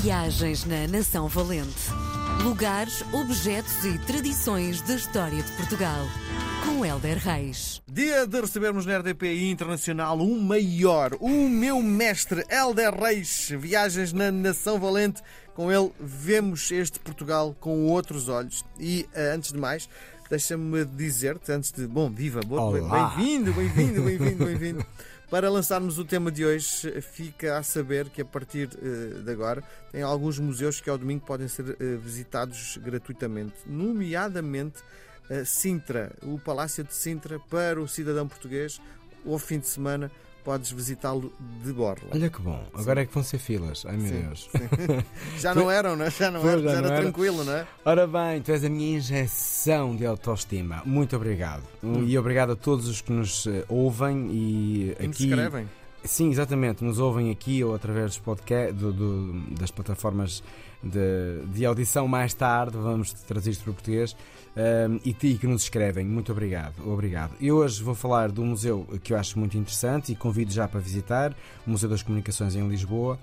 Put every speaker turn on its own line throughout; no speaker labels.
Viagens na Nação Valente. Lugares, objetos e tradições da história de Portugal. Com Helder Reis.
Dia de recebermos na RDPI Internacional o maior, o meu mestre, Helder Reis. Viagens na Nação Valente. Com ele vemos este Portugal com outros olhos. E, eh, antes de mais, deixa-me dizer-te, antes de. Bom, viva, boa- bem-vindo, bem-vindo, bem-vindo, bem-vindo. Para lançarmos o tema de hoje, fica a saber que a partir eh, de agora tem alguns museus que ao domingo podem ser eh, visitados gratuitamente, nomeadamente eh, Sintra, o Palácio de Sintra, para o cidadão português, ao fim de semana podes visitá-lo de borla.
Olha que bom, agora é que vão ser filas. Ai meu
Sim,
Deus.
Já não eram, não é? Já não
Pois,
era,
já
já
não
era tranquilo, não é?
Ora bem, tu és a minha injeção de autoestima. Muito obrigado. E obrigado a todos os que nos eh, ouvem e
E nos
aqui.
escrevem.
Sim, exatamente. Nos ouvem aqui ou através dos podcast, do- do- das plataformas de, de audição mais tarde. Vamos trazer isto para o português. Um, e que nos escrevem, muito obrigado. Obrigado. E hoje vou falar do museu que eu acho muito interessante e convido já para visitar o Museu das Comunicações em Lisboa.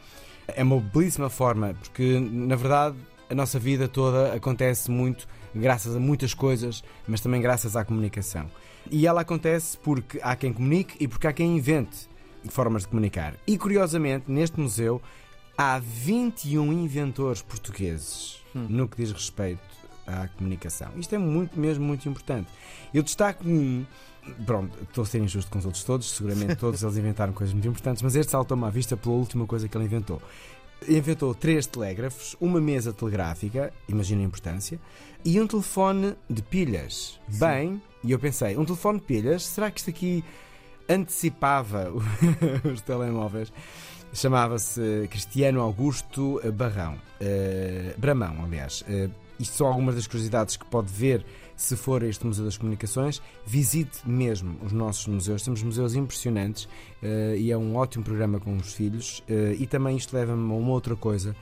É uma belíssima forma, porque na verdade a nossa vida toda acontece muito graças a muitas coisas, mas também graças à comunicação. E ela acontece porque há quem comunique e porque há quem invente formas de comunicar. E curiosamente, neste museu há 21 inventores portugueses no que diz respeito à comunicação. Isto é muito, mesmo muito importante. Eu destaco um. Pronto, estou a ser injusto com os outros todos, seguramente todos eles inventaram coisas muito importantes, mas este saltou-me à vista pela última coisa que ele inventou. Inventou três telégrafos, uma mesa telegráfica, imagina a importância, e um telefone de pilhas. Bem, e eu pensei, um telefone de pilhas, será que isto aqui antecipava os telemóveis? Chamava-se Cristiano Augusto Barrão. eh, Bramão, aliás. Eh, isto são algumas das curiosidades que pode ver se for a este Museu das Comunicações. Visite mesmo os nossos museus. Temos museus impressionantes eh, e é um ótimo programa com os filhos. Eh, e também isto leva-me a uma outra coisa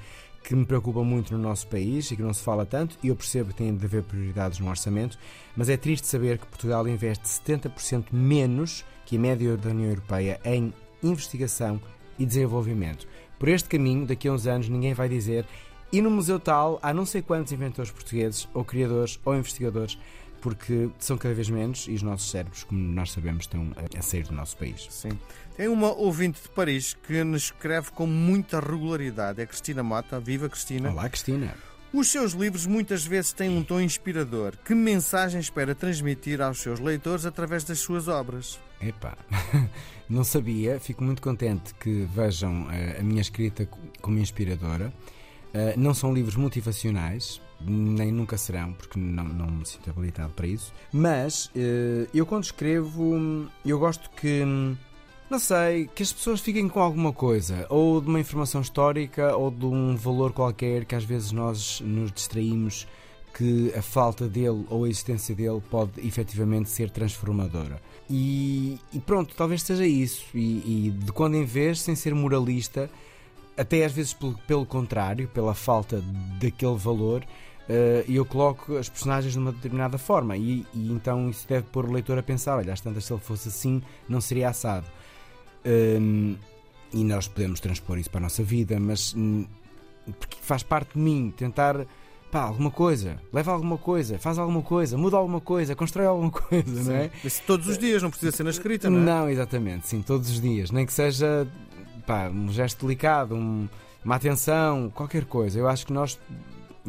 que me preocupa muito no nosso país e que não se fala tanto, e eu percebo que tem de haver prioridades no orçamento, mas é triste saber que Portugal investe 70% menos que a média da União Europeia em investigação e desenvolvimento. Por este caminho, daqui a uns anos, ninguém vai dizer e no museu tal há não sei quantos inventores portugueses, ou criadores, ou investigadores, porque são cada vez menos e os nossos cérebros, como nós sabemos, estão a- a sair do nosso país.
Sim. Tem uma ouvinte de Paris que nos escreve com muita regularidade. É Cristina Mota. Viva Cristina.
Olá, Cristina.
Os seus livros muitas vezes têm um tom inspirador. Que mensagem espera transmitir aos seus leitores através das suas obras?
Epá, não sabia, fico muito contente que vejam eh, a minha escrita co- como inspiradora. Eh, não são livros motivacionais, nem nunca serão, porque não, não me sinto habilitado para isso. Mas eh, eu, quando escrevo, eu gosto que. Não sei, que as pessoas fiquem com alguma coisa, ou de uma informação histórica, ou de um valor qualquer que às vezes nós nos distraímos que a falta dele ou a existência dele pode efetivamente ser transformadora. E, e pronto, talvez seja isso. E, e de quando em vez, sem ser moralista, até às vezes pelo, pelo contrário, pela falta daquele valor, eh, eu coloco as personagens de uma determinada forma. E, e então isso deve pôr o leitor a pensar: olha, às tantas, se ele fosse assim, não seria assado. Hum, e nós podemos transpor isso para a nossa vida, mas hum, porque faz parte de mim tentar pá, alguma coisa, leva alguma coisa, faz alguma coisa, muda alguma coisa, constrói alguma coisa, não é?
Isso todos os dias, não precisa ser na escrita, não é?
Não, exatamente, sim, todos os dias, nem que seja pá, um gesto delicado, um- uma atenção, qualquer coisa. Eu acho que nós,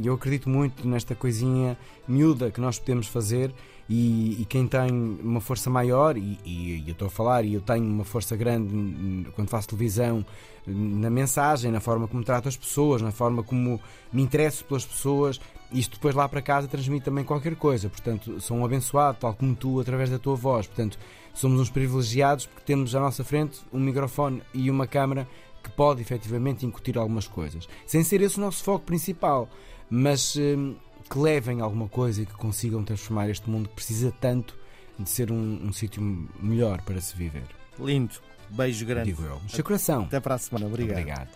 eu acredito muito nesta coisinha miúda que nós podemos fazer e, e quem tem uma força maior, e, e eu estou a falar, e eu tenho uma força grande quando faço televisão, na mensagem, na forma como trato as pessoas, na forma como me interesso pelas pessoas, isto depois lá para casa transmite também qualquer coisa. Portanto, sou um abençoado, tal como tu, através da tua voz. Portanto, somos uns privilegiados porque temos à nossa frente um microfone e uma câmara que pode efetivamente incutir algumas coisas. Sem ser esse o nosso foco principal, mas hum, que levem alguma coisa e que consigam transformar este mundo que precisa tanto de ser um, um sítio melhor para se viver.
Lindo. Beijo grande.
Digo eu. Seu coração.
Até para a semana. Obrigado.
Obrigado.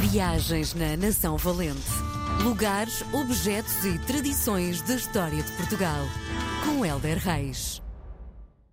Viagens na Nação Valente. Lugares, objetos e tradições da história de Portugal. Com Helder Reis.